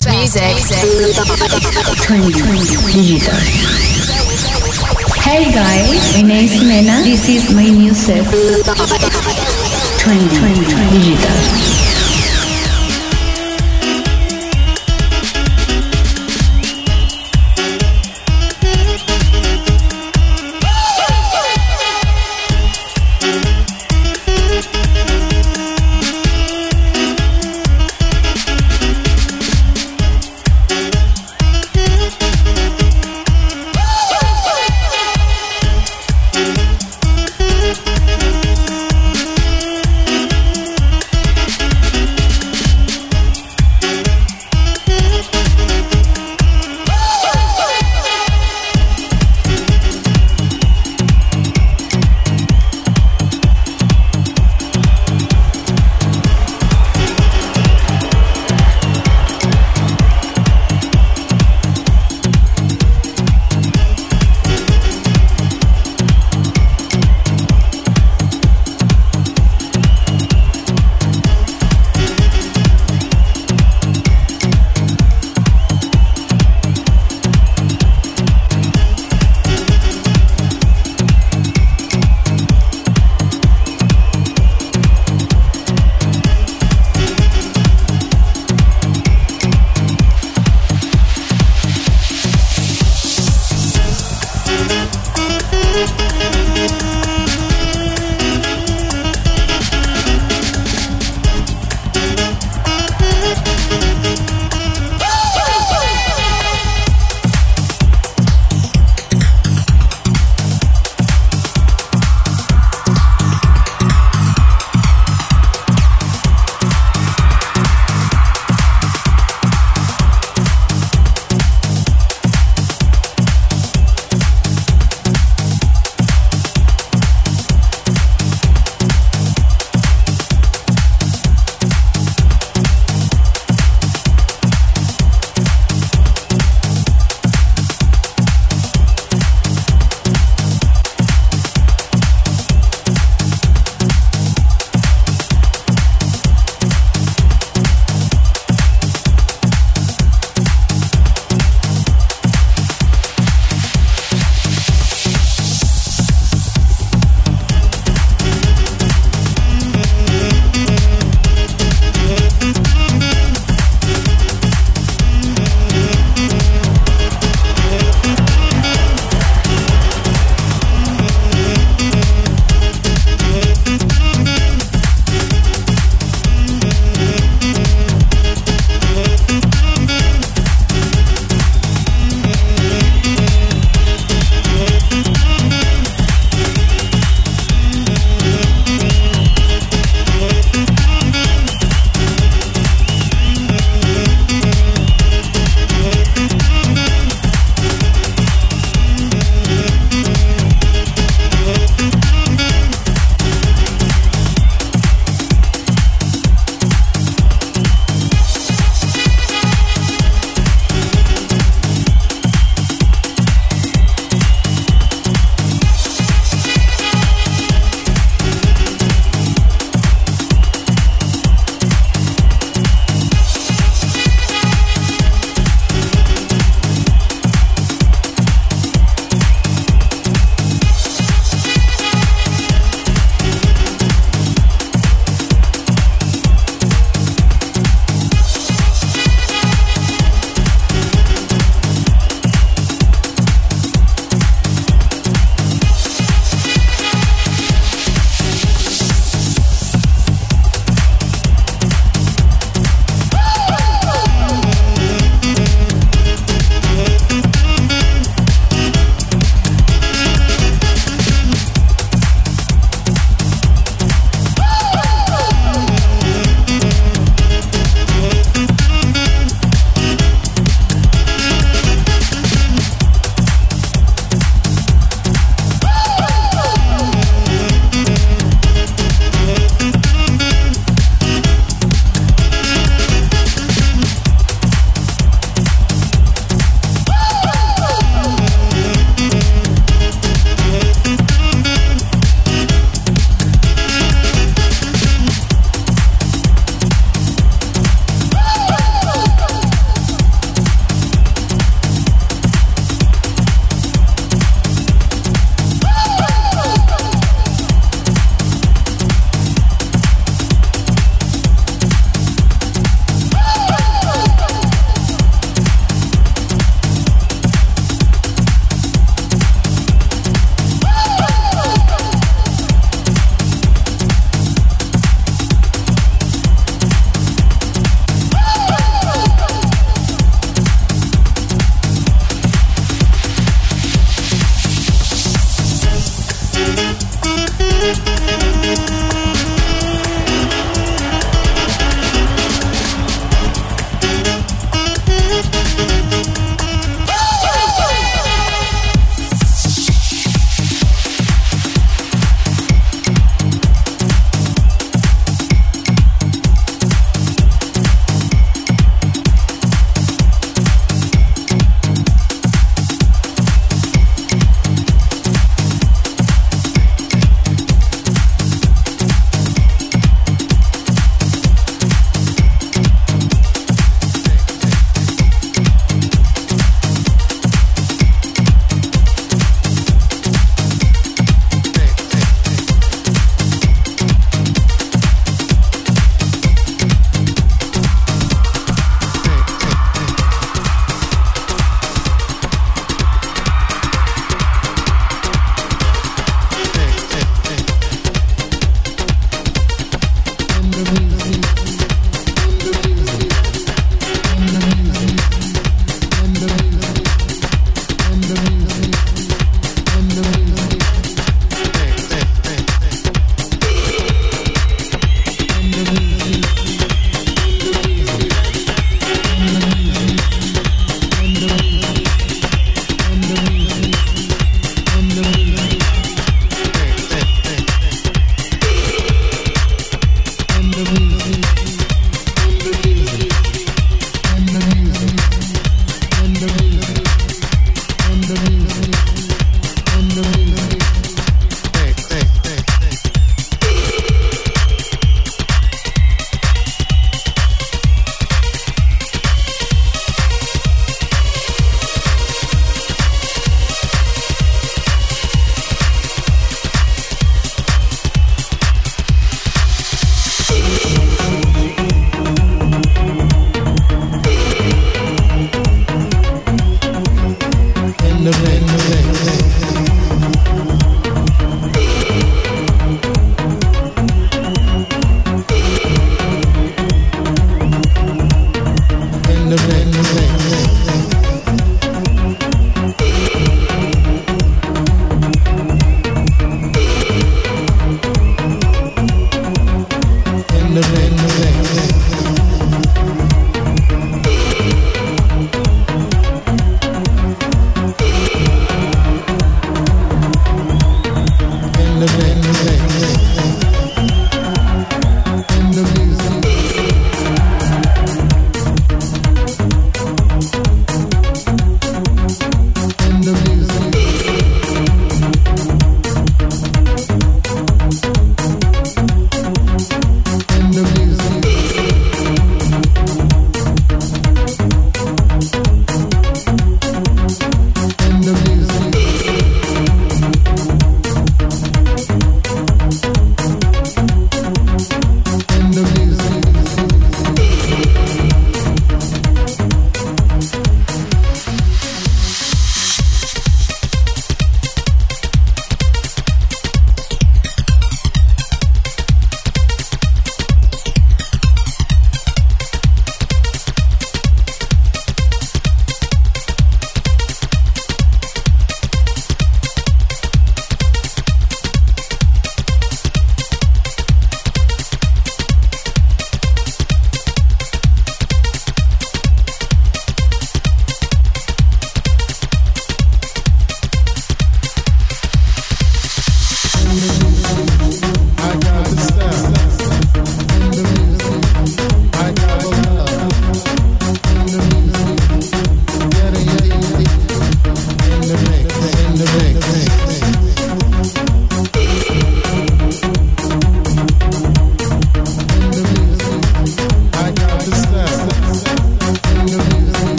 best music. Hey guys, my name is Mena. This is my new set. Trendy. Digital.